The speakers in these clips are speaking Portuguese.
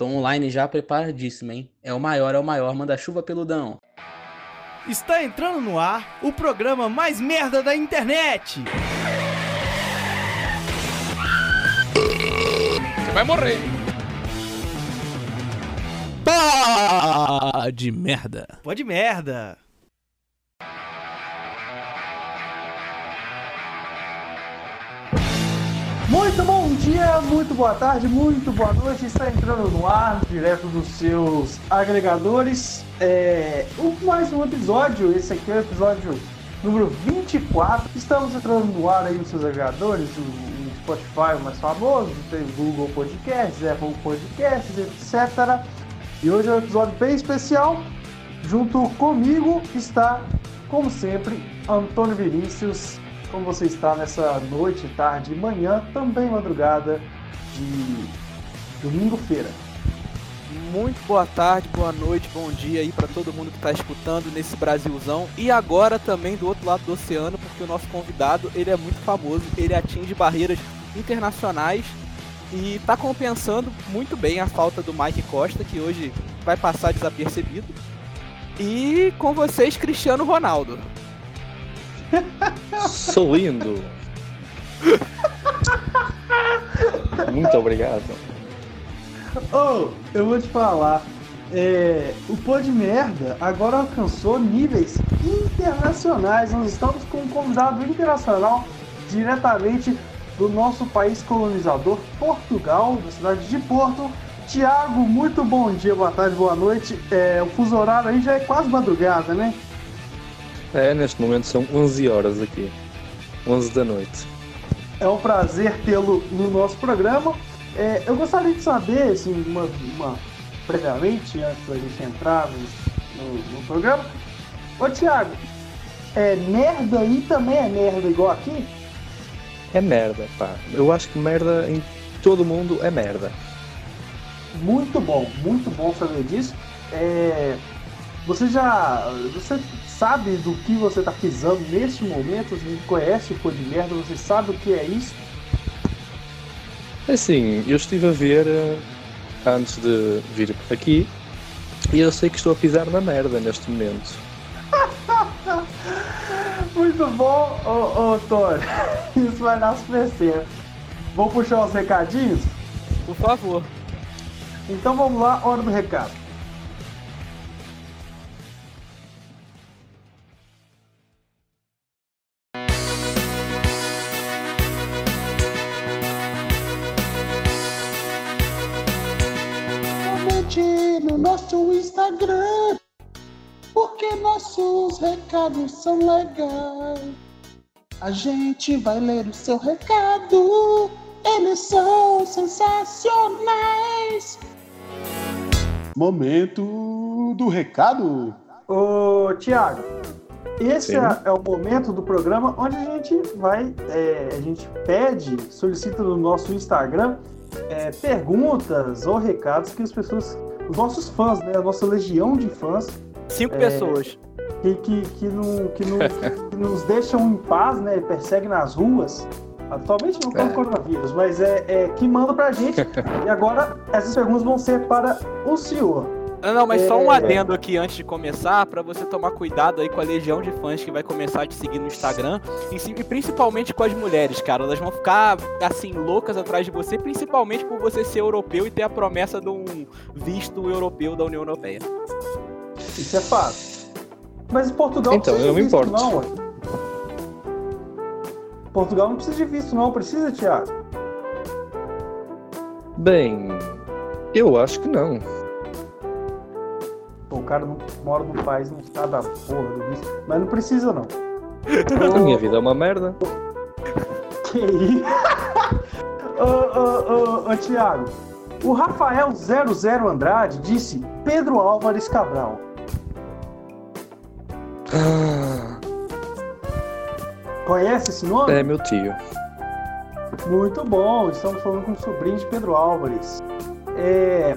Tô online já preparadíssimo, hein? É o maior, é o maior, manda chuva peludão. Está entrando no ar o programa mais merda da internet. Você vai morrer. Pá de merda. Pode merda. Muito bom dia, muito boa tarde, muito boa noite. Está entrando no ar, direto dos seus agregadores. É, mais um episódio, esse aqui é o episódio número 24. Estamos entrando no ar aí nos seus agregadores, o Spotify o mais famoso, tem Google Podcasts, Apple Podcasts, etc. E hoje é um episódio bem especial. Junto comigo está, como sempre, Antônio Vinícius, como você está nessa noite, tarde e manhã, também madrugada de domingo-feira. Muito boa tarde, boa noite, bom dia aí para todo mundo que está escutando nesse Brasilzão e agora também do outro lado do oceano, porque o nosso convidado ele é muito famoso, ele atinge barreiras internacionais e está compensando muito bem a falta do Mike Costa, que hoje vai passar desapercebido. E com vocês, Cristiano Ronaldo. Sou lindo. Muito obrigado. Oh, eu vou te falar. É, o Pô de Merda agora alcançou níveis internacionais. Nós estamos com um convidado internacional diretamente do nosso país colonizador, Portugal, da cidade de Porto. Tiago, muito bom dia, boa tarde, boa noite. É, o fuso horário aí já é quase madrugada, né? É, neste momento são 11 horas aqui. 11 da noite. É um prazer tê-lo no nosso programa. É, eu gostaria de saber, assim, uma, uma, previamente, antes da gente entrar no, no, programa. Ô, Thiago, é merda aí também é merda igual aqui? É merda, pá. Eu acho que merda em todo mundo é merda. Muito bom, muito bom saber disso. É, você já. Você sabe do que você está pisando neste momento, você conhece o cor de merda, você sabe o que é isso? Assim, eu estive a ver uh, antes de vir aqui e eu sei que estou a pisar na merda neste momento. Muito bom, ô, ô Tony. Isso vai dar super certo. Vamos puxar os recadinhos? Por favor. Então vamos lá, hora do recado. Nossos recados são legais. A gente vai ler o seu recado, eles são sensacionais. Momento do recado. Ô, Tiago, esse é, é, o momento do programa onde a gente vai, é, a gente pede, solicita no nosso Instagram é, perguntas ou recados que as pessoas os nossos fãs, né? A nossa legião de fãs. Cinco é, pessoas. Que, que, que, não, que, não, que nos deixam em paz, né? Perseguem nas ruas. Atualmente não com é. coronavírus, mas é, é que manda pra gente. e agora essas perguntas vão ser para o senhor. Não, não, mas é... só um é. adendo aqui antes de começar, para você tomar cuidado aí com a legião de fãs que vai começar a te seguir no Instagram, e principalmente com as mulheres, cara. Elas vão ficar, assim, loucas atrás de você, principalmente por você ser europeu e ter a promessa de um visto europeu da União Europeia. Isso é fácil. Mas Portugal então, não eu me importo. não, Portugal não precisa de visto, não. Precisa, Thiago? Bem, eu acho que não o cara não mora no país, não sabe a porra do visto. Mas não precisa, não. A minha vida é uma merda. Que isso? ô, ô, ô, ô, Thiago, o Rafael 00 Andrade disse Pedro Álvares Cabral. Ah. Conhece esse nome? É meu tio. Muito bom, estamos falando com o sobrinho de Pedro Álvares. É,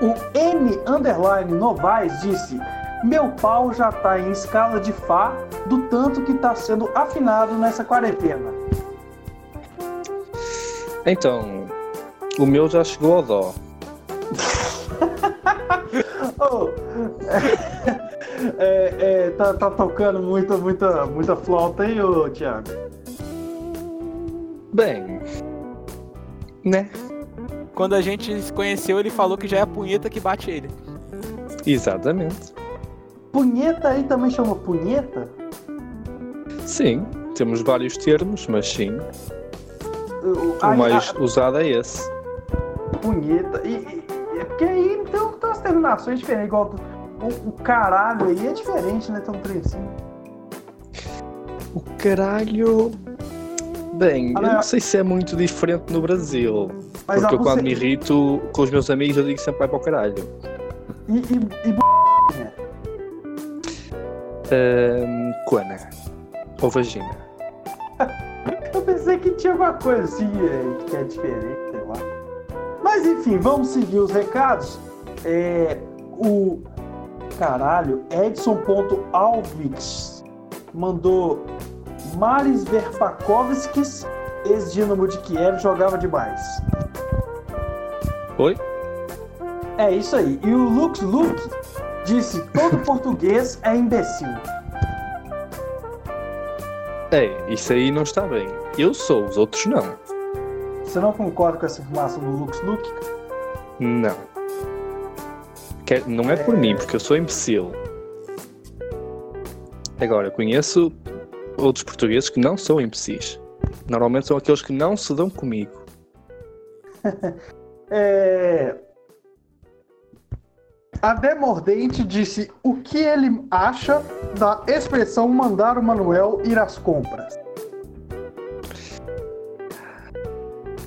o M underline Novaes disse: Meu pau já tá em escala de Fá do tanto que tá sendo afinado nessa quarentena. Então, o meu já chegou ao Dó. Oh, é, é, tá, tá tocando muita, muita, muita flauta aí, ô Thiago? Bem. Né? Quando a gente se conheceu, ele falou que já é a punheta que bate ele. Exatamente. Punheta aí também chama punheta? Sim, temos vários termos, mas sim. O, mais usado é esse. punheta. E, e- é porque aí tem, tem umas terminações diferentes, igual o, o caralho aí é diferente, né? Um trem assim. O caralho. Bem, Ah, eu não. sei se é muito diferente no Brasil. Mas porque eu quando você- me irrito com os meus amigos eu digo sempre vai para o caralho. E, e, e Ahm, Quana. Ou vagina. Eu pensei que tinha alguma coisa assim é, que é diferente, sei lá. Mas enfim, vamos seguir os recados. É, o caralho, Edson.alvix mandou Maris Verpakovskis, ex-Dinamo de Kiev, jogava demais. Oi? É isso aí. E o Lux Luke disse: todo português é imbecil. É, isso aí não está bem. Eu sou, os outros não. Você não concorda com essa informação do Lux Luke? Não. Quer- não é por mim, porque eu sou imbecil. Agora, conheço outros portugueses que não são imbecis. Normalmente são aqueles que não se dão comigo. É... A Demordente disse o que ele acha da expressão mandar o Manuel ir às compras.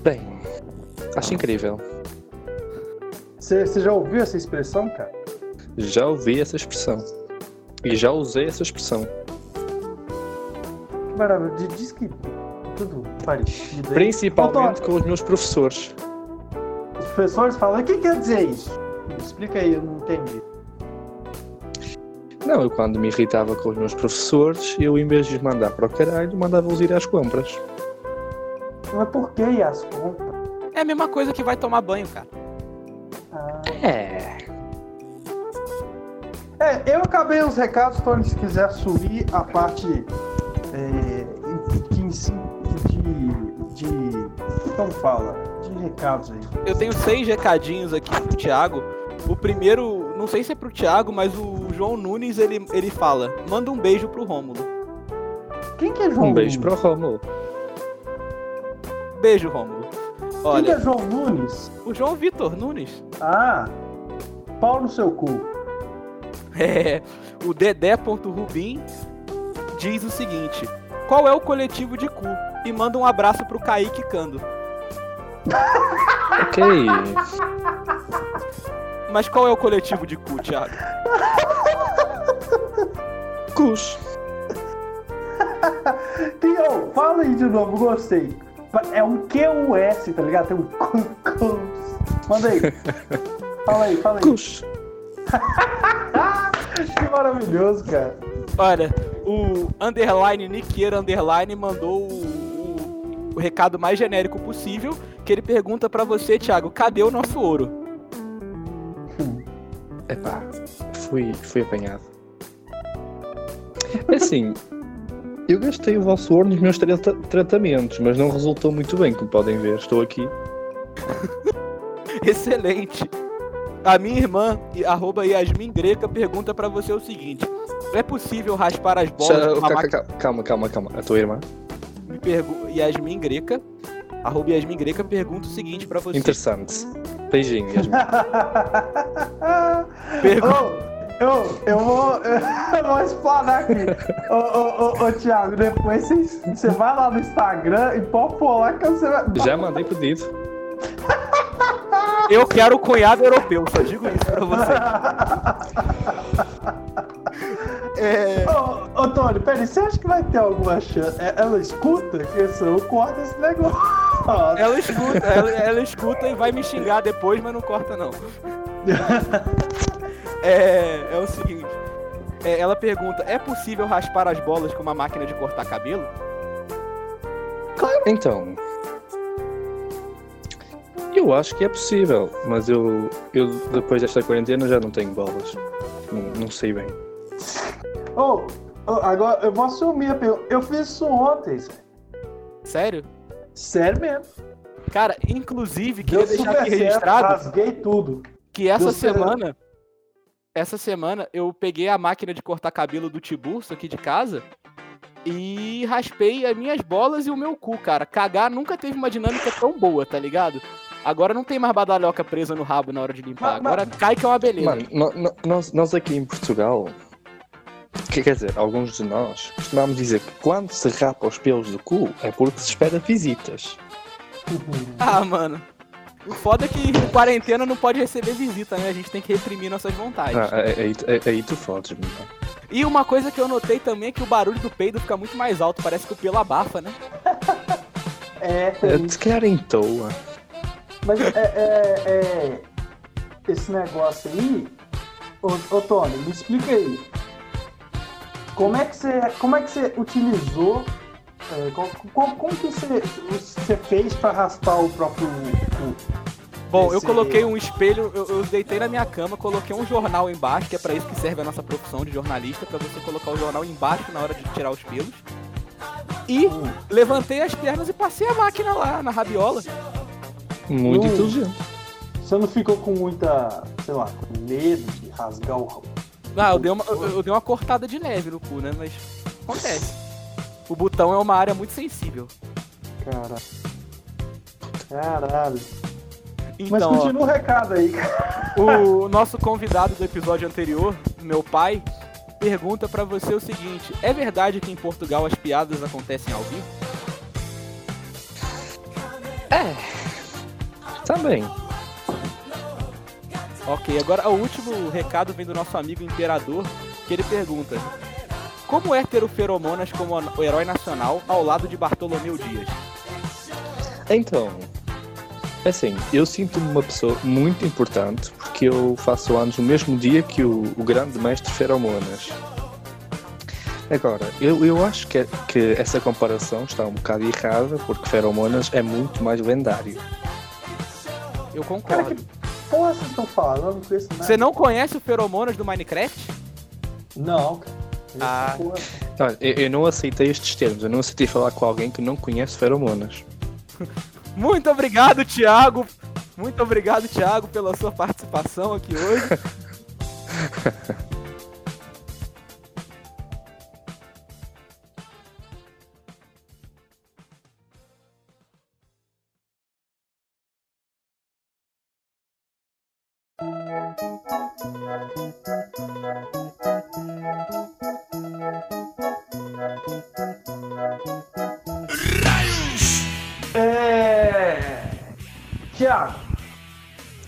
Bem, acho incrível. Você já ouviu essa expressão, cara? Já ouvi essa expressão. E já usei essa expressão. Que maravilha. Di- Diz que tudo parecido. aí. Principalmente com os meus professores. Os professores falam, o que quer dizer isso? Explica aí, eu não entendi. Não, eu quando me irritava com os meus professores, eu em vez de os mandar para o caralho, mandava-os ir às compras. Mas por que ir às compras? É a mesma coisa que vai tomar banho, cara. É. É, eu acabei os recados, Tony, se quiser subir a parte é, que em si- de, de. Como fala? De recados aí. Eu tenho seis recadinhos aqui pro Thiago. O primeiro, não sei se é pro Thiago, mas o João Nunes, ele, ele fala, manda um beijo pro Rômulo. Quem que é João Um beijo Nunes? para o Romulo. Beijo, Rômulo. Quem que Olha, é João Nunes? o João Vitor Nunes. Ah, pau no seu cu. É, o Dedé.rubim diz o seguinte: Qual é o coletivo de cu? E manda um abraço pro Kaique Cando. Ok. Mas qual é o coletivo de cu, Thiago? Cus. Ô, fala aí de novo, gostei. É um QUS, tá ligado? Tem um cu. cu. Manda aí. Fala aí, fala aí. Cus. Que maravilhoso, cara. Olha, o underline Niqueira underline mandou o, o- o recado mais genérico possível, que ele pergunta pra você, Thiago, cadê o nosso ouro? Epá, fui, fui apanhado. É assim, eu gastei o vosso ouro nos meus trata- tratamentos, mas não resultou muito bem, como podem ver. Estou aqui. Excelente. A minha irmã, e- arroba Yasmin Greca, pergunta pra você o seguinte: É possível raspar as bolas Já- com uma ca- máquina? ca- calma, calma, calma. A tua irmã? Me pergu- Yasmin Greca, arroba Yasmin Greca, pergunta o seguinte pra você: Interessante. Beijinho, Yasmin. Pergu- Ô, eu, eu vou. Eu vou explanar aqui. Ô, ô, ô, ô, Thiago, depois você, vai lá no Instagram e lá que você vai. Já mandei pedido. Eu quero o cunhado europeu, só digo isso pra você. É, Ô, ô, Tony, peraí, você acha que vai ter alguma chance? É- Ela escuta? Que se eu corto esse negócio. ela escuta, ela, ela escuta e vai me xingar depois, mas não corta não. É, é o seguinte. é, ela pergunta: é possível raspar as bolas com uma máquina de cortar cabelo? Então. Eu acho que é possível, mas eu, eu depois desta quarentena já não tenho bolas. Não, não sei bem. Oh, oh, agora eu vou assumir a pergunta. Eu fiz isso ontem. Sério? Sério mesmo. Cara, inclusive, Deu queria deixar super aqui certo, registrado rasguei tudo. que essa Deu certo. Essa semana eu peguei a máquina de cortar cabelo do Tiburcio aqui de casa e raspei as minhas bolas e o meu cu, cara. Cagar nunca teve uma dinâmica tão boa, tá ligado? Agora não tem mais badalhoca presa no rabo na hora de limpar. Mas- mas- Agora cai que é uma beleza. Mano, no- no- nós, nós aqui em Portugal, que- quer dizer, alguns de nós, costumamos dizer que quando se rapa os pelos do cu é porque se espera visitas. Ah, mano. O foda é que em quarentena não pode receber visita, né? A gente tem que reprimir nossas vontades. Ah, aí, aí, aí- aí tu fodes, mano. E uma coisa que eu notei também é que o barulho do peido fica muito mais alto. Parece que o pelo abafa, né? É, É, Se calhar em toa. mas é, é, é, esse negócio aí, ô, ô Tony, me explica aí. Como é que você, como é que você utilizou, é, como, como, como que você, você fez para raspar o próprio cu? Bom, eu coloquei um espelho, eu, eu deitei na minha cama, coloquei um jornal embaixo, que é pra isso que serve a nossa profissão de jornalista, pra você colocar o jornal embaixo na hora de tirar os pelos. E Hum. levantei as pernas e passei a máquina lá na rabiola. Muito Hum. inteligente. Você não ficou com muita, sei lá, com medo de rasgar o Ah, eu dei uma, eu, eu dei uma cortada de leve no cu, né? Mas acontece. O botão é uma área muito sensível. cara? Caralho. Mas Então, ó, continua o recado aí, cara. o nosso convidado do episódio anterior, meu pai, pergunta pra você o seguinte: é verdade que em Portugal as piadas acontecem ao vivo? Também. Ok, agora o último recado vem do nosso amigo Imperador, que ele pergunta: Como é ter o Feromonas como o herói nacional ao lado de Bartolomeu Dias? Então, assim, eu sinto-me uma pessoa muito importante porque eu faço anos no mesmo dia que o, o grande mestre Feromonas. Agora, eu, eu acho que, que essa comparação está um bocado errada porque Feromonas é muito mais lendário. Eu Cara, concordo. que porra vocês estão falando? Eu Não conheço nada. Você não conhece o Feromonas do Minecraft? Não, cara. Ah. Olha, eu, eu não aceitei estes termos, eu não aceitei falar com alguém que não conhece Feromonas. Muito obrigado, Thiago. Muito obrigado, Thiago, pela sua participação aqui hoje.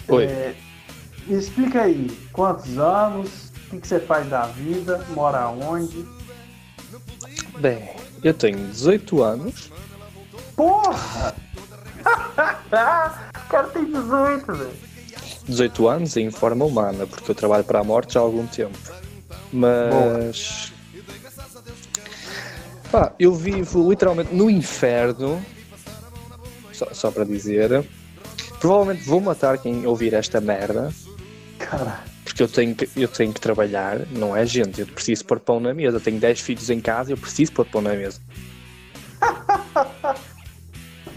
Oi. é, me explica aí, quantos anos, o que, você faz da vida, mora onde? Bem, eu tenho 18 anos, Porra! o cara tem 18, velho. 18 anos em forma humana, porque eu trabalho para a morte há algum tempo. Mas. Pá, eu vivo literalmente no inferno. Só, só para dizer. Provavelmente vou matar quem ouvir esta merda. Cara, Porque eu tenho, que, eu tenho que trabalhar, não é gente. Eu preciso pôr pão na mesa. Eu tenho 10 filhos em casa eu preciso pôr pão na mesa.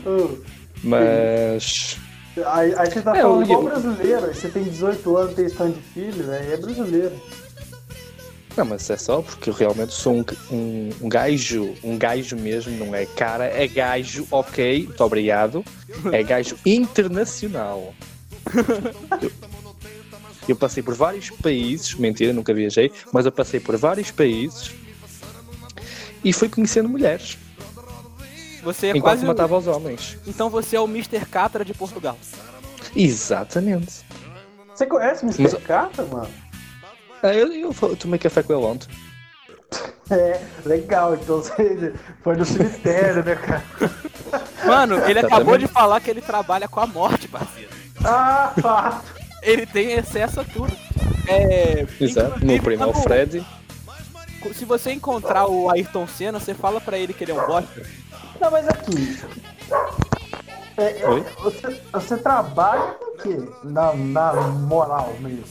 ô, Mas. aí, aí você tá É, falando eu- igual brasileiro, você tem 18 anos, tem stand de filho, velho, é brasileiro. Não, mas é só porque eu realmente sou um, um, um gajo, um gajo mesmo, não é cara, é gajo, ok, muito obrigado. É gajo internacional. Eu, eu passei por vários países, mentira, nunca viajei, mas eu passei por vários países e fui conhecendo mulheres Você é enquanto quase. o- matava os homens. Então você é o Mr. Catra de Portugal. Exatamente. Você conhece Mr. Mas- Catra, mano? Ah, eu, eu, eu tomei café com ele ontem. É, legal, então você foi no cemitério, né, cara? Mano, ele Tá acabou também. de falar que ele trabalha com a morte, parceiro. Ah, fato. Ele tem acesso a tudo. É. Exato. Meu primo é o quando- Fred. Se você encontrar o Ayrton Senna, você fala pra ele que ele é um bosta. Não, mas aqui. É, é, Oi? você, você trabalha com o quê? Na, na moral mesmo.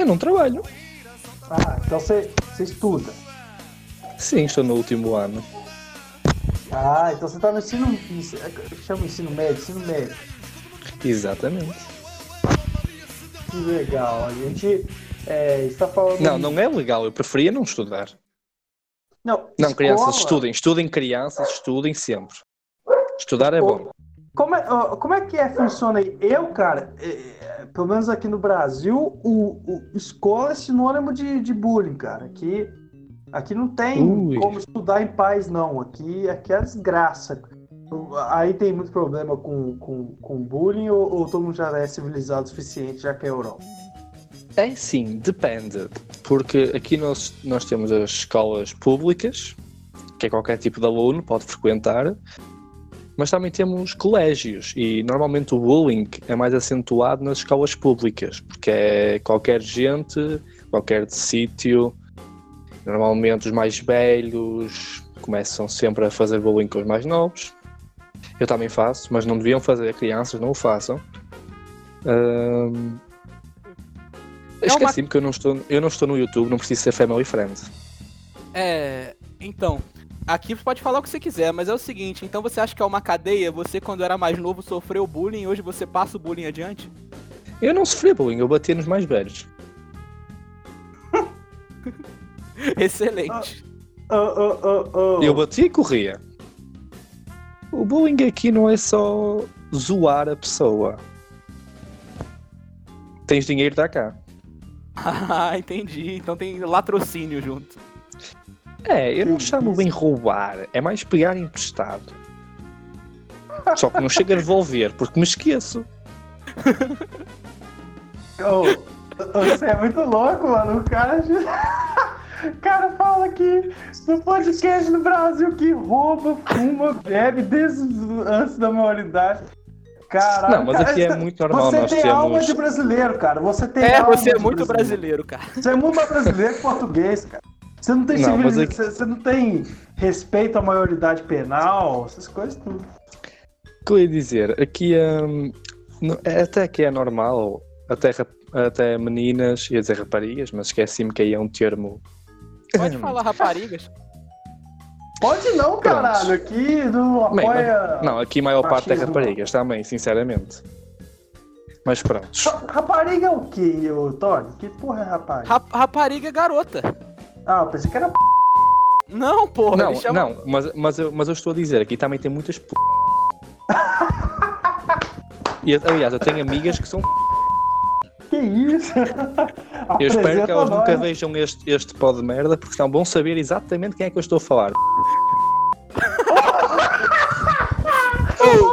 Eu não trabalho. Ah, então você, você estuda. Sim, estou no último ano. Ah, então você tá no ensino. ensino chama ensino médio, ensino médio. Exatamente. Que legal. A gente é, está falando. Não, não é legal. Eu preferia não estudar. Não, Não, escola- crianças, estudem. Estudem crianças, estudem sempre. Estudar é bom. Como é, como é que é, funciona aí? Eu, cara, é, é, pelo menos aqui no Brasil, o, o- escola é sinônimo de, de bullying, cara. Aqui, aqui não tem Ui. como estudar em paz, não. Aqui, aqui é desgraça. Aí tem muito problema com, com, com bullying ou, ou todo mundo já é civilizado o suficiente, já que é Europa? É sim, depende. Porque aqui nós, nós temos as escolas públicas, que é qualquer tipo de aluno pode frequentar, mas também temos colégios e normalmente o bullying é mais acentuado nas escolas públicas, porque é qualquer gente, qualquer sítio, normalmente os mais velhos começam sempre a fazer bullying com os mais novos. Eu também faço, mas não deviam fazer, crianças não o façam. Ahm, É uma- Esqueci-me que eu não, estou, eu não estou no YouTube, não preciso ser family friend. É. Então, aqui você pode falar o que você quiser, mas é o seguinte, então você acha que é uma cadeia? Você, quando era mais novo, sofreu bullying e hoje você passa o bullying adiante? Eu não sofri bullying, eu batia nos mais velhos. Excelente. Ô, ô, ô. Eu batia e corria. O bullying aqui não é só zoar a pessoa. Tens dinheiro, dá cá. Ah, entendi. Então tem latrocínio junto. É, eu não chamo bem roubar, é mais pegar emprestado. Só que não chega a devolver, porque me esqueço. Ô, você é muito louco, mano. O cara, o cara fala que no podcast no Brasil que rouba, fuma, bebe desde antes da maioridade. Caralho, Não, mas cara, aqui é muito normal, Você nós tem alma temos- de brasileiro, cara. Você tem É, alma você é muito brasileiro, cara. Você é muito mais brasileiro que português, cara. Você não tem Não, aqui- você, não tem respeito à maioridade penal, essas coisas tudo. O que eu ia dizer? Aqui hum, no- é até que é normal, até, até meninas, ia dizer raparigas, mas esqueci-me que aí é um termo. Pode falar raparigas. Pode não, caralho. Aqui não Bem, apoia. Não, aqui a maior parte é Machismo. raparigas também, sinceramente. Mas pronto. Ra- Rapariga é o quê, Tony? Que porra é rapariga? Rap- rapariga é garota. Ah, eu pensei que era p. Não, porra. Não, eles chamam- não, mas, mas, eu, mas eu estou a dizer, aqui também tem muitas p. E, aliás, eu tenho amigas que são. Que isso? Eu espero que elas nunca vejam este, este pó de merda, porque senão vão saber exatamente quem é que eu estou a falar.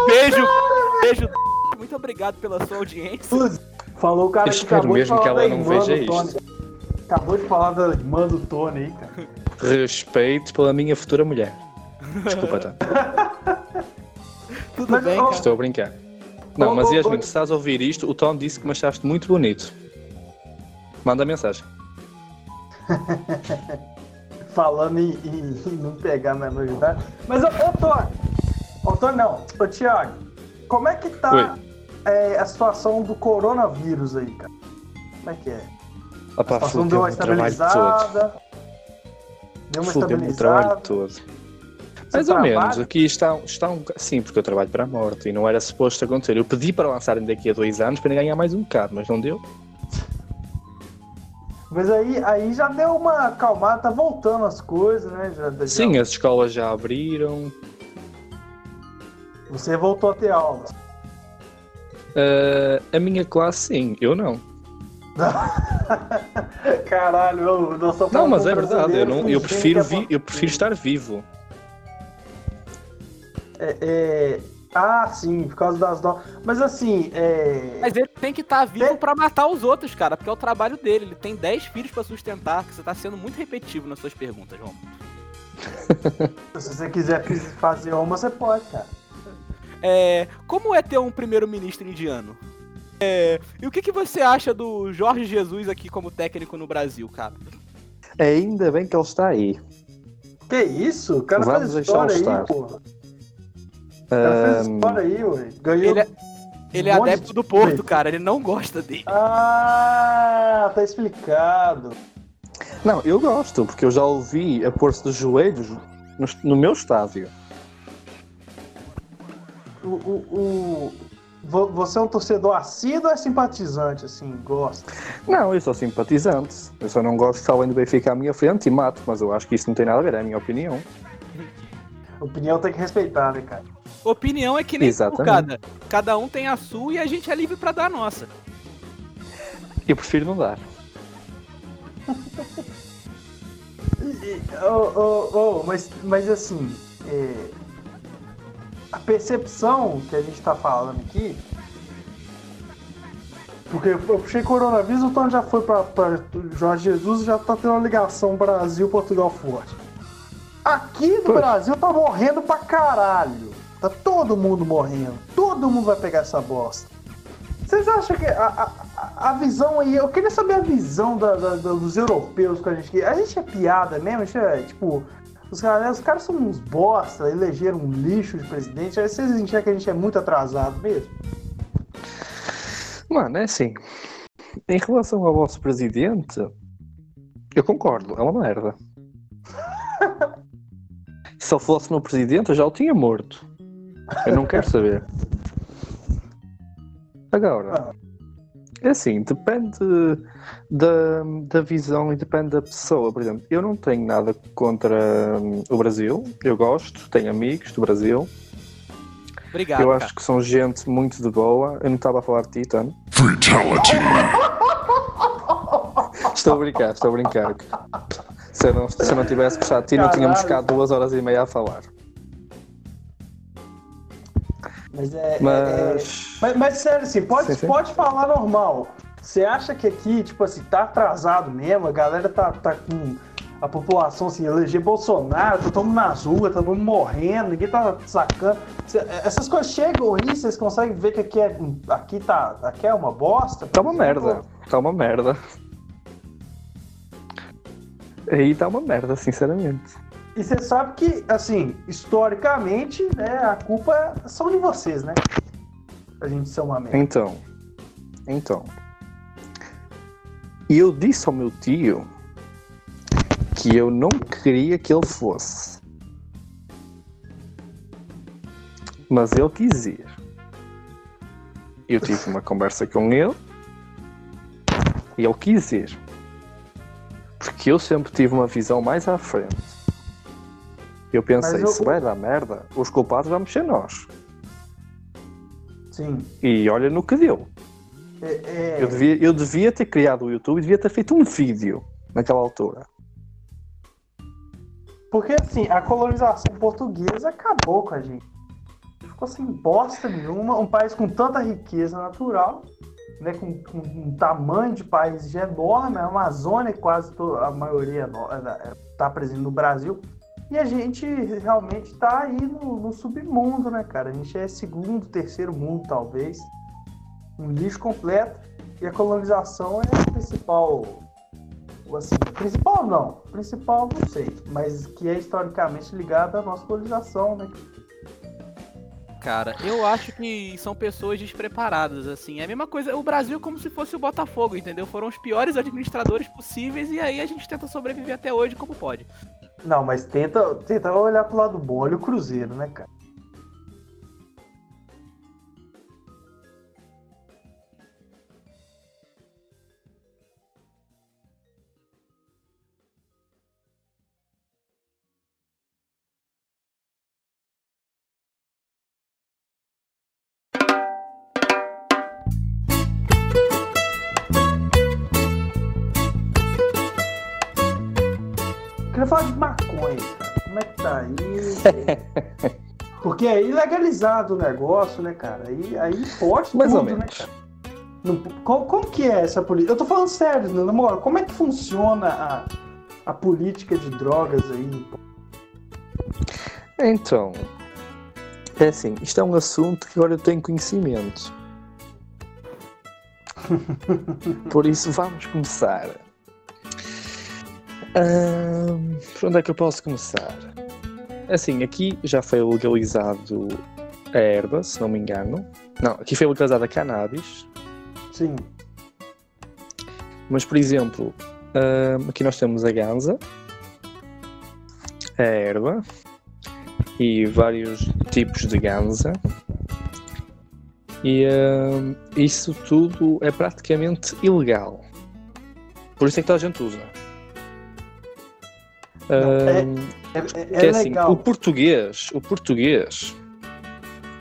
Beijo, beijo. Muito obrigado pela sua audiência. Falou o cara Eu que espero de mesmo falar que ela não veja Tony. Acabou de falar da irmã do Tony aí, cara. Respeito pela minha futura mulher. Desculpa, tá? Tudo Mas, bem, cara. Estou a brincar. Não, Ô, mas ô, Yasmin, ô. se estás a ouvir isto, o Tom disse que me achaste muito bonito. Manda mensagem. Falando em, em- em não pegar menor de idade. Mas, ô, ô Tony. Ô, Tony, não. Ô, Thiago. Como é que tá é, a situação do coronavírus aí, cara? Como é que é? A Opa, situação deu fudeu uma o trabalho todo. estabilizada. Deu uma Fudeu-me o trabalho estabilizada. todo. Você Mais ou menos. Aqui está, está um bocado. Sim, porque eu trabalho para a morte e não era suposto acontecer. Eu pedi para lançarem daqui a dois anos para ganhar mais um bocado, mas não deu. Mas aí, aí já deu uma acalmada, tá voltando as coisas, né? Já, já- Sim, as escolas já abriram. Você voltou a ter aulas. Ah, a minha classe, sim, eu não. Caralho, eu não sou Não, mas é verdade. Eu, não, eu, prefiro, vi, eu prefiro estar vivo. É, é... Ah, sim, por causa das doses. Mas assim, é. Mas ele tem que estar vivo Tem- pra matar os outros, cara, porque é o trabalho dele. Ele tem 10 filhos pra sustentar, que você tá sendo muito repetitivo nas suas perguntas, João. Se você quiser fazer uma, você pode, cara. É, como é ter um primeiro-ministro indiano? É, e o que, que você acha do Jorge Jesus aqui como técnico no Brasil, cara? Ainda bem que ele está aí. Que isso? O cara Vamos faz deixar história estar. aí, porra. O cara fez Ahn, história aí, ué. Ganhou. Ele é, ele é um adepto de do Porto, cara. Ele não gosta dele. Ah, tá explicado. Não, eu gosto, porque eu já ouvi a pôr-se de joelhos no, no meu estádio. O, o, o- Você é um torcedor assíduo ou é simpatizante, assim, gosta? Não, eu sou simpatizante. Eu só não gosto que além do Benfica à minha frente e mato, mas eu acho que isso não tem nada a ver, é a minha opinião. Opinião tem que respeitar, né, cara? Opinião é que nem cada. Cada um tem a sua e a gente é livre pra dar a nossa. Eu prefiro não dar. Oh, oh, oh, mas, mas assim, é, a percepção que a gente tá falando aqui. Porque eu puxei coronavírus, o Tony já foi pra, pra Jorge Jesus e já tá tendo uma ligação Brasil-Portugal forte. Aqui no. Brasil tá morrendo pra caralho. Tá todo mundo morrendo. Todo mundo vai pegar essa bosta. Vocês acham que a, a- a, visão aí. Eu queria saber a visão da- da- dos europeus com a gente. A gente é piada mesmo? A gente é tipo. Os caras, os caras são uns bosta, elegeram um lixo de presidente. Aí vocês enxergam que a gente é muito atrasado mesmo? Mano, é assim. Em relação ao vosso presidente, eu concordo, é uma merda. Se ele fosse meu presidente, eu já o tinha morto. Eu não quero saber. Agora, é assim, depende da, da visão e depende da pessoa. Por exemplo, eu não tenho nada contra hum, o Brasil, eu gosto, tenho amigos do Brasil. Obrigado, eu cara. acho que são gente muito de boa. Eu não estava a falar de ti, Tano. Estou a brincar, estou a brincar. Se eu não, se eu não tivesse gostado de ti, não tínhamos ficado duas horas e meia a falar. Mas é. é- Mas. Mas, mas sério, assim, pode, Sim, sim. pode falar normal. Você acha que aqui, tipo assim, tá atrasado mesmo? A galera tá, tá com a população, assim, eleger Bolsonaro, tá todo mundo nas ruas, tá todo mundo morrendo, ninguém tá sacando. Cê- essas coisas chegam aí, vocês conseguem ver que aqui, é, aqui, tá, aqui é uma bosta? Tá uma merda. Tá uma merda. Aí tá uma merda, sinceramente. E você sabe que, assim, historicamente, né, a culpa são de vocês, né? A gente ser uma merda. Então. Então. E eu disse ao meu tio que eu não queria que ele fosse. Mas ele quis ir. Eu tive uma conversa com ele e ele quis ir. Porque eu sempre tive uma visão mais à frente. Eu pensei, eu- se vai dar merda, os culpados vamos ser nós. Sim. E olha no que deu. É, é- Eu devia, eu devia ter criado o YouTube e devia ter feito um vídeo naquela altura. Porque assim, a colonização portuguesa acabou com a gente. Ficou sem bosta nenhuma, um país com tanta riqueza natural, né, com, com um tamanho de país enorme, a Amazônia quase to- a maioria está presente no Brasil. E a gente realmente está aí no, no submundo, né, cara? A gente é segundo, terceiro mundo, talvez. Um lixo completo. E a colonização é a principal assim, principal não, principal não sei, mas que é historicamente ligada à nossa colonização, né? Cara, eu acho que são pessoas despreparadas, assim. É a mesma coisa, o Brasil é como se fosse o Botafogo, entendeu? Foram os piores administradores possíveis e aí a gente tenta sobreviver até hoje como pode. Não, mas tenta, tenta olhar pro lado bom, olha o Cruzeiro, né, cara? Aí? Porque é ilegalizado o negócio, né, cara? Aí, aí pode Mais tudo, ou né, menos. cara? Não- como, como que é essa política? Eu tô falando sério, né, na moral. Como é que funciona a, a política de drogas aí? Então, é assim, isto é um assunto que agora eu tenho conhecimento. Por isso, vamos começar. Ahn, por onde é que eu posso começar? Assim, aqui já foi legalizado a erva, se não me engano. Não, aqui foi legalizada a cannabis. Sim. Mas, por exemplo, hum, aqui nós temos a ganza, a erva e vários tipos de ganza. E hum, isso tudo é praticamente ilegal. Por isso é que toda a gente usa. Não, é- Hum, É, é- é é assim, legal. o português, o português,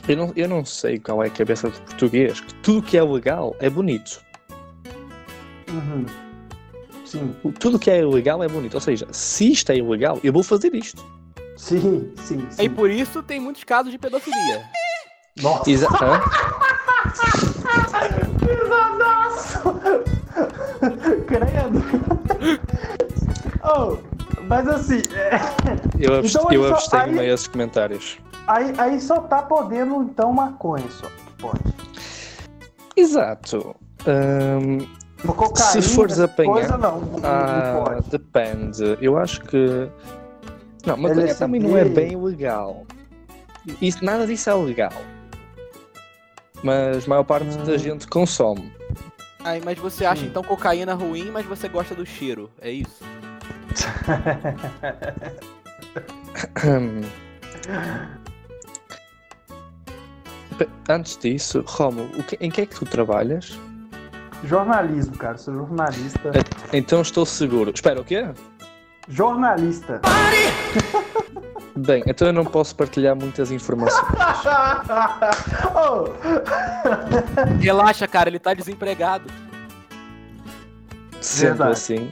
eu não, eu não sei qual é a cabeça do português, que tudo que é legal é bonito. Uhum. Sim, Tudo que é ilegal é bonito. Ou seja, se isto é ilegal, eu vou fazer isto. sim, sim. sim. E por isso tem muitos casos de pedofilia. Nossa, Exa hã? Nossa! Credo! oh, mas assim, é, Eu, abst Então, eu só- abstenho-me aí- a esses comentários. aí, aí só tá podendo então maconha só. Pode. Exato. Cocaína, Se fores apanhar- Coisa não, não, ah, depende. Eu acho que. Não, maconha LSD. também não é bem legal. Isso, nada disso é legal. Mas a maior parte da Hum. gente consome. Aí, mas você acha Sim. então cocaína ruim, mas você gosta do cheiro. É isso? Antes disso, Romulo, o que- em que é que tu trabalhas? Jornalismo, cara. Sou jornalista. Então estou seguro. Espera, o quê? Jornalista. Bem, então eu não posso partilhar muitas informações. oh, Relaxa, cara, ele tá desempregado. Sendo Verdade. assim,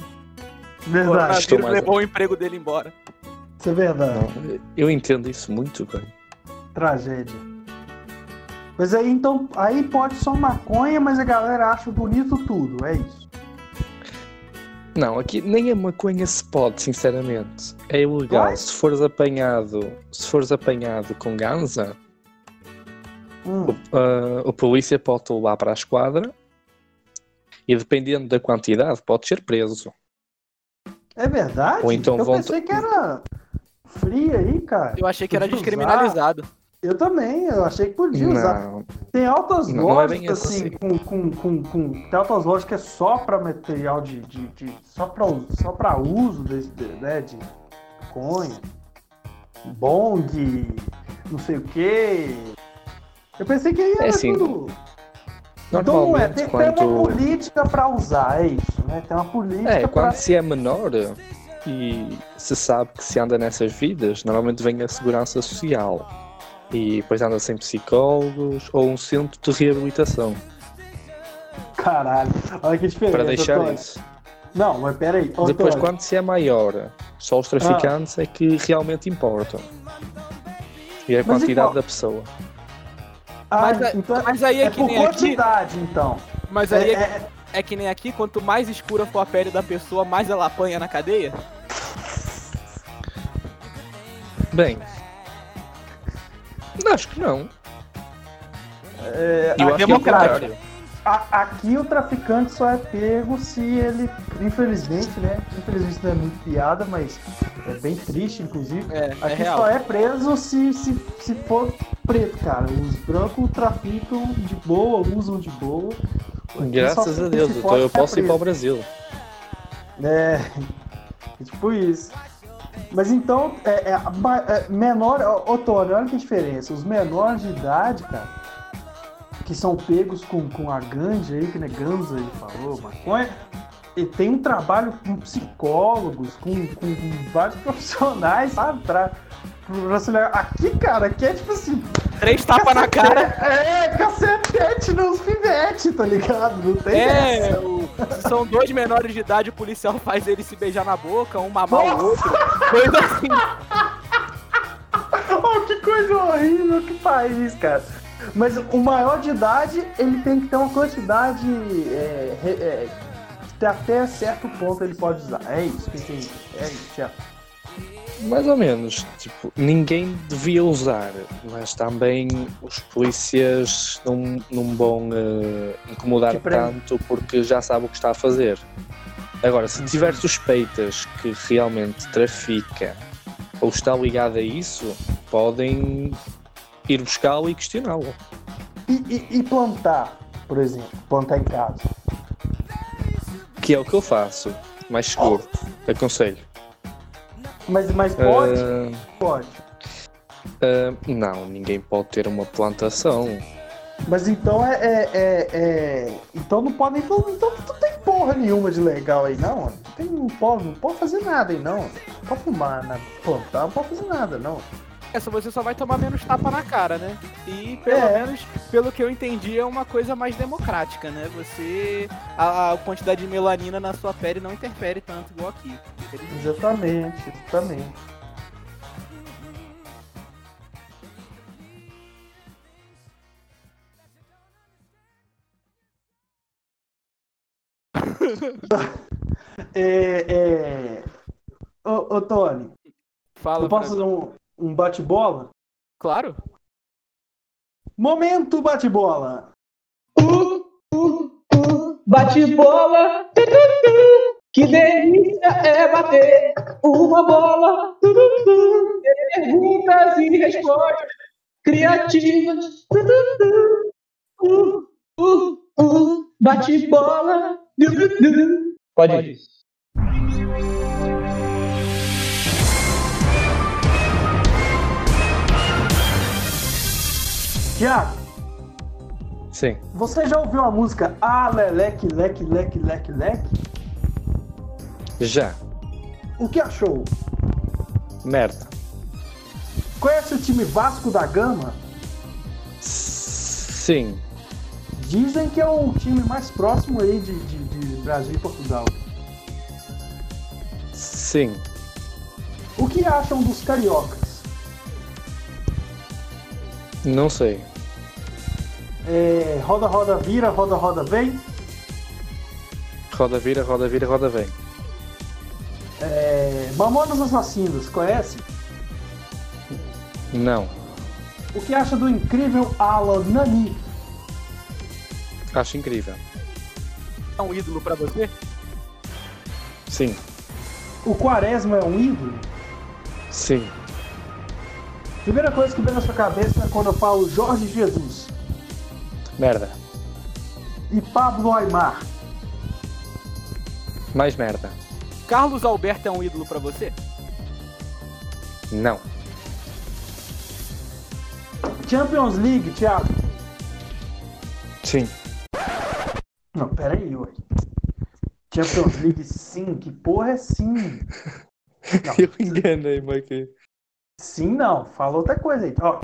verdade. Coronavírus mais- levou o emprego dele embora. Isso é verdade. não, eu entendo isso muito bem. Tragédia. Mas aí então, aí pode só maconha, mas a galera acha bonito tudo, é isso. Não, aqui nem a maconha se pode, sinceramente. É ilegal. Vai? Se fores apanhado, se fores apanhado com ganza, Hum, ah, o polícia pode te levar para a esquadra e dependendo da quantidade pode ser preso. É verdade? Ou então Eu vão- pensei que era free aí, cara. Eu achei que era usar. descriminalizado. Eu também, eu achei que podia usar. Não, Tem altas Não, não é lógicas, assim, assim. com, com, com, com. Tem altas lógicas que é só pra material de. de, de- só, pra, u- só pra uso desse, de- né, de maconha, bong, não sei o quê. Eu pensei que aí era É tudo. Então não é, tem, tem uma política pra usar, é isso, né? Tem uma política é pra. quando se é menor e se sabe que se anda nessas vidas, normalmente vem a segurança social e depois anda sem psicólogos ou um centro de reabilitação Caralho, olha que diferença. para deixar Antônio. isso. Não, mas peraí. ô, Depois, quando se é maior, só Ah. os traficantes é que realmente importam. E a Mas quantidade igual- da pessoa. Ah, Mas, é- então, mas aí é, é que por nem aqui. quantidade, então. Mas aí É- é, é- é que nem aqui, quanto mais escura for a pele da pessoa, mais ela apanha na cadeia. Bem, acho que não. é, Eu acho que é democrático. A- aqui o traficante só é pego se ele, infelizmente, né? Infelizmente não é muito piada, mas é bem triste, inclusive. É, é Aqui real. só é preso se, se, se for preto, cara. Os brancos traficam de boa, usam de boa. Aqui Graças a Deus, então eu posso ir para o. Brasil. É, é tipo isso. Mas então, é, é, é, menor, Tony, olha que diferença. Os menores de idade, cara, que são pegos com, com a ganja aí, que né, Ganza aí falou, maconha, e tem um trabalho com psicólogos, com, com, com vários profissionais, sabe? Pra, pra. Aqui, cara, aqui é tipo assim. Três tapas na cara. É, cacetete nos pivete, tá ligado? Não tem É, essa. o- se são dois menores de idade, o policial faz eles se beijar na boca, um mamar o outro. Coisa assim. Oh, que coisa horrível, que país, cara. Mas o maior de idade, ele tem que ter uma quantidade é, é, que até certo ponto ele pode usar. É isso que tem. É isso, chefe. Mais ou menos. Tipo, ninguém devia usar, mas também os polícias não, não vão eh, incomodar tanto porque já sabe o que está a fazer. Agora, se tiver suspeitas que realmente trafica ou está ligado a isso, podem ir buscá-lo e questioná-lo. E, e- e plantar, por exemplo, plantar em casa. Que é o que eu faço. Mais seguro. Aconselho. Mas, mas pode? Ah, Pode. ah, não, ninguém pode ter uma plantação. Mas então é, é, é- é- Então não pode nem. Então não tem porra nenhuma de legal aí, não. Não, tem, não, pode, não pode fazer nada aí, não. Não pode fumar, né? plantar, não pode fazer nada, não. Essa você só vai tomar menos tapa na cara, né? E pelo É. menos, pelo que eu entendi, é uma coisa mais democrática, né? Você. A, a quantidade de melanina na sua pele não interfere tanto igual aqui. Exatamente, exatamente. é, é... Ô, ô Tony, Fala. eu posso um, um bate-bola? Claro. Momento bate-bola! Bate bola, tu, tu, tu. que delícia é bater uma bola. Perguntas e respostas criativas. Uh, uh, uh. Bate bola. Tu, tu, tu. Pode ir. Tiago, Sim. você já ouviu a música Ah, Leleque, Leque, Leque, Leque, Leque? Já. O que achou? Merda. Conhece o time Vasco da Gama? Sim. Dizem que é o time mais próximo aí de, de- de Brasil e Portugal. Sim. O que acham dos cariocas? Não sei. É, roda, roda, vira, roda, roda, vem. Roda vira, roda vira, roda vem. É, Mamonas Assassinos, conhece? Não. O que acha do incrível Alan Nani? Acho incrível. É um ídolo pra você? Sim. O Quaresma é um ídolo? Sim. Primeira coisa que vem na sua cabeça quando eu falo Jorge Jesus Merda. e Pablo Aymar. Mais merda. Carlos Alberto é um ídolo pra você? Não. Champions League, Thiago. Sim. Não, peraí, ué. Champions League sim, que porra é sim? Não, Eu enganei-me aqui. sim não, fala outra coisa aí. Ó,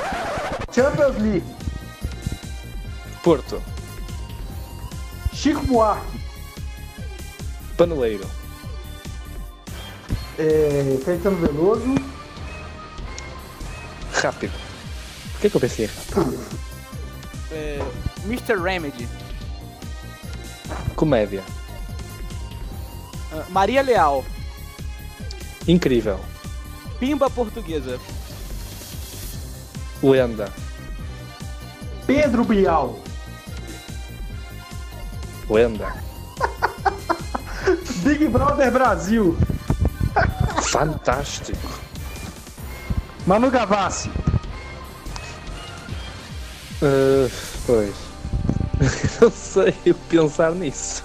Champions League, Porto. Chico Buarque, Paneleiro. é, Caetano Veloso, Rápido. Por que, que eu pensei rápido? É, Mr. Remedy. Comédia. Ah, Maria Leal. Incrível. Pimba Portuguesa. Lenda. Pedro Bial, Lenda. Big Brother Brasil, Fantástico. Manu Gavassi, Ah, pois. Não sei pensar nisso.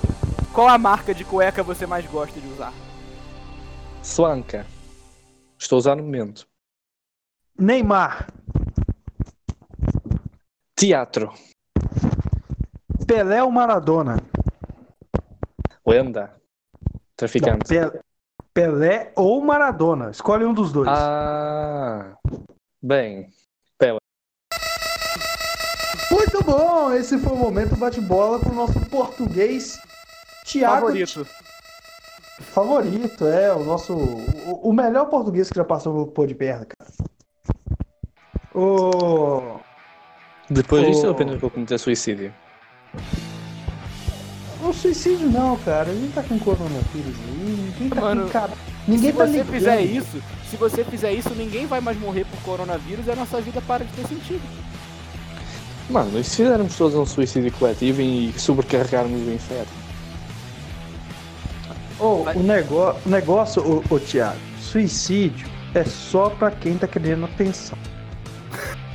Qual a marca de cueca você mais gosta de usar? Swanka. Estou usar no momento. Neymar, Teatro. Pelé ou Maradona? Lenda. Não, Traficante. Pe- Pelé ou Maradona, escolhe um dos dois. Ah. Bem. Muito bom, esse foi o momento bate-bola com o nosso português Thiago Favorito. Favorito, é, o nosso. O, o melhor português que já passou pô de perna, cara. O. Depois disso eu apenas vou cometer suicídio. O suicídio não, cara. Ninguém tá com coronavírus aí. Ninguém tá Mano, com cara. Ninguém se tá você ligando. fizer isso, se você fizer isso, ninguém vai mais morrer por coronavírus e a nossa vida para de ter sentido. Mano, e se fizermos todos um suicídio coletivo e sobrecarregarmos o inferno? Ô, o, negócio, o negócio, ô, ô Thiago, suicídio é só pra quem tá querendo atenção.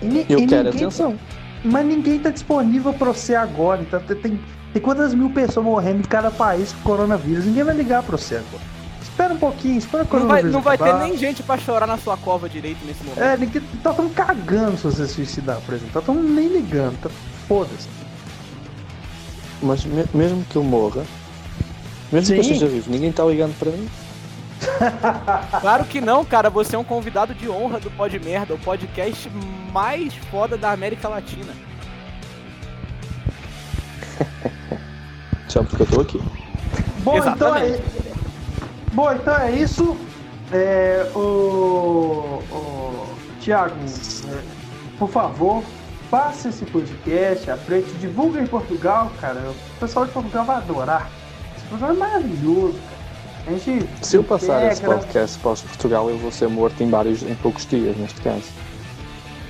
E Eu e quero ninguém- atenção. Mas ninguém tá disponível pra você agora. Então tem, tem, quantas mil pessoas morrendo em cada país com coronavírus? Ninguém vai ligar pra você agora. Espera um pouquinho, espera o Não vai, coronavírus não vai ter nem gente pra chorar na sua cova direito nesse momento. É, ninguém tá tão cagando se você se suicidar, por exemplo. Tá tão nem ligando, tá foda-se. Mas me- mesmo que eu morra, mesmo que eu Sim. esteja vivo, ninguém está ligando para mim. Claro que não, cara. Você é um convidado de honra do Pod Merda, o podcast mais foda da América Latina. Só porque eu estou aqui. Bom, então é, bom, então é isso. É, o, o Tiago, é, por favor, passe esse podcast à frente, divulga em Portugal, cara. O pessoal de Portugal vai adorar. Esse programa é maravilhoso, cara. A gente Se eu passar esse integra- podcast para Portugal, eu vou ser morto em vários, em poucos dias, neste caso.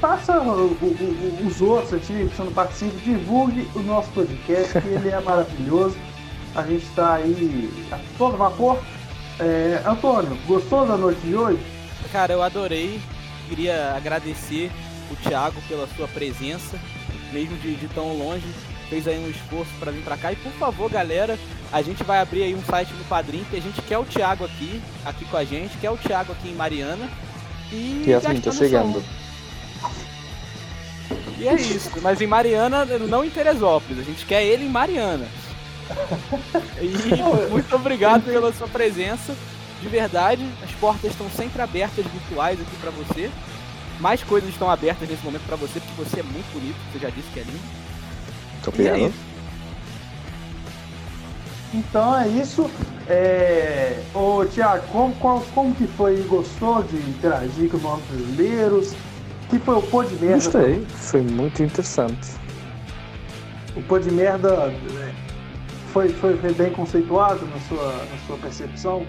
Faça o- o- o- os outros aqui que você não participa, divulgue o nosso podcast, que ele é maravilhoso. A gente está aí a todo vapor. É, Antônio, gostou da noite de hoje? Cara, eu adorei. Queria agradecer o Thiago pela sua presença, mesmo de, de tão longe. Fez aí um esforço pra vir pra cá. E por favor, galera, a gente vai abrir aí um site no Padrim, que a gente quer o Thiago aqui, aqui com a gente, quer o Thiago aqui em Mariana. E, E assim, estou gastando chegando. som. E é isso. Mas em Mariana, não em Teresópolis. A gente quer ele em Mariana. E muito obrigado pela sua presença. De verdade, as portas estão sempre abertas virtuais aqui pra você. Mais coisas estão abertas nesse momento pra você, porque você é muito bonito, você já disse que é lindo. Muito E é obrigado. isso. Então é isso. É... Ô Tiago, como, qual- como que foi? Gostou de interagir com os nossos brasileiros? Que foi o pô de merda? Gostei, foi muito interessante. O pô de merda é, foi, foi, foi bem conceituado na sua, na sua percepção?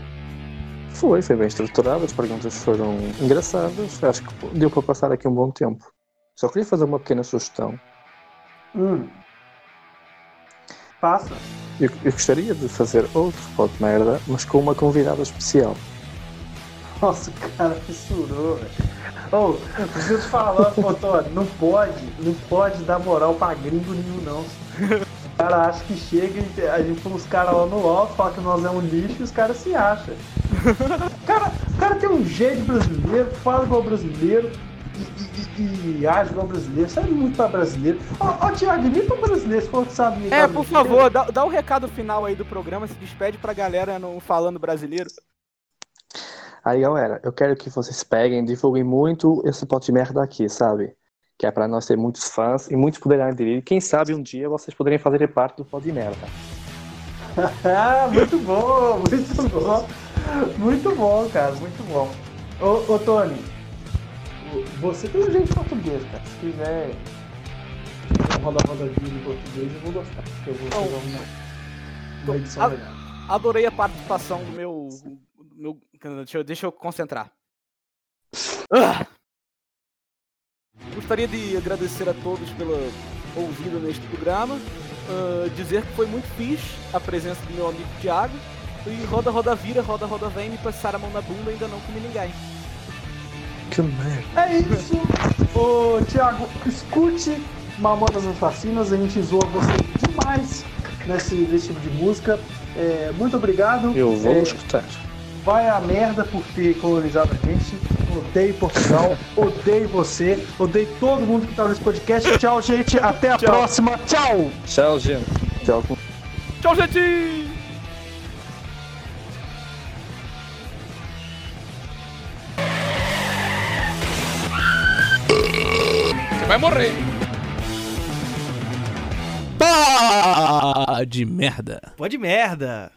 Foi, foi bem estruturado, as perguntas foram engraçadas, acho que deu para passar aqui um bom tempo. Só queria fazer uma pequena sugestão. Hum. Passa. Eu, eu gostaria de fazer outro pó de merda, mas com uma convidada especial. Nossa, cara fissurou, velho. Ô, preciso te falar, ô, Tony, não pode, não pode dar moral pra gringo nenhum, não. O cara acha que chega e a gente põe os caras lá no alto, fala que nós é um lixo e os caras se acham. O cara, o cara tem um jeito brasileiro, fala igual brasileiro e, e, e, age igual brasileiro, sabe muito pra brasileiro. Ó, ó Thiago, imita um brasileiro, se for que sabe É, um por brasileiro. favor, dá, dá o recado final aí do programa, se despede pra galera no falando brasileiro. Aí galera, eu quero que vocês peguem, divulguem muito esse pó de merda aqui, sabe? Que é para nós ter muitos fãs e muitos poderem aderir. Quem sabe um dia vocês poderem fazer parte do pó de merda. Ah, muito bom, muito bom. Muito bom, cara, muito bom. Ô, ô Tony, você tem um jeito português, cara. Se quiser roda roda vídeo em português, eu vou gostar. Porque eu vou fazer uma, uma edição a- legal. Adorei a participação do meu. Meu deixa, eu, deixa eu concentrar. Ah! Gostaria de agradecer a todos pela ouvida neste programa. ah, dizer que foi muito fixe a presença do meu amigo Thiago. E roda, roda, vira, roda, roda, vem, me passar a mão na bunda, ainda não comi ninguém. Que merda. É isso. Ô, Thiago, escute Mamonas Assassinas. A gente zoa você demais nesse, nesse tipo de música. É, muito obrigado. Eu vou É, escutar. Vai a merda por ter colonizado a gente. Odeio Portugal. odeio você. Odeio todo mundo que tá nesse podcast. Tchau, gente. Até a próxima. Tchau. Tchau, gente. Tchau. Tchau, gente! Você vai morrer. Pá de merda. Pode merda.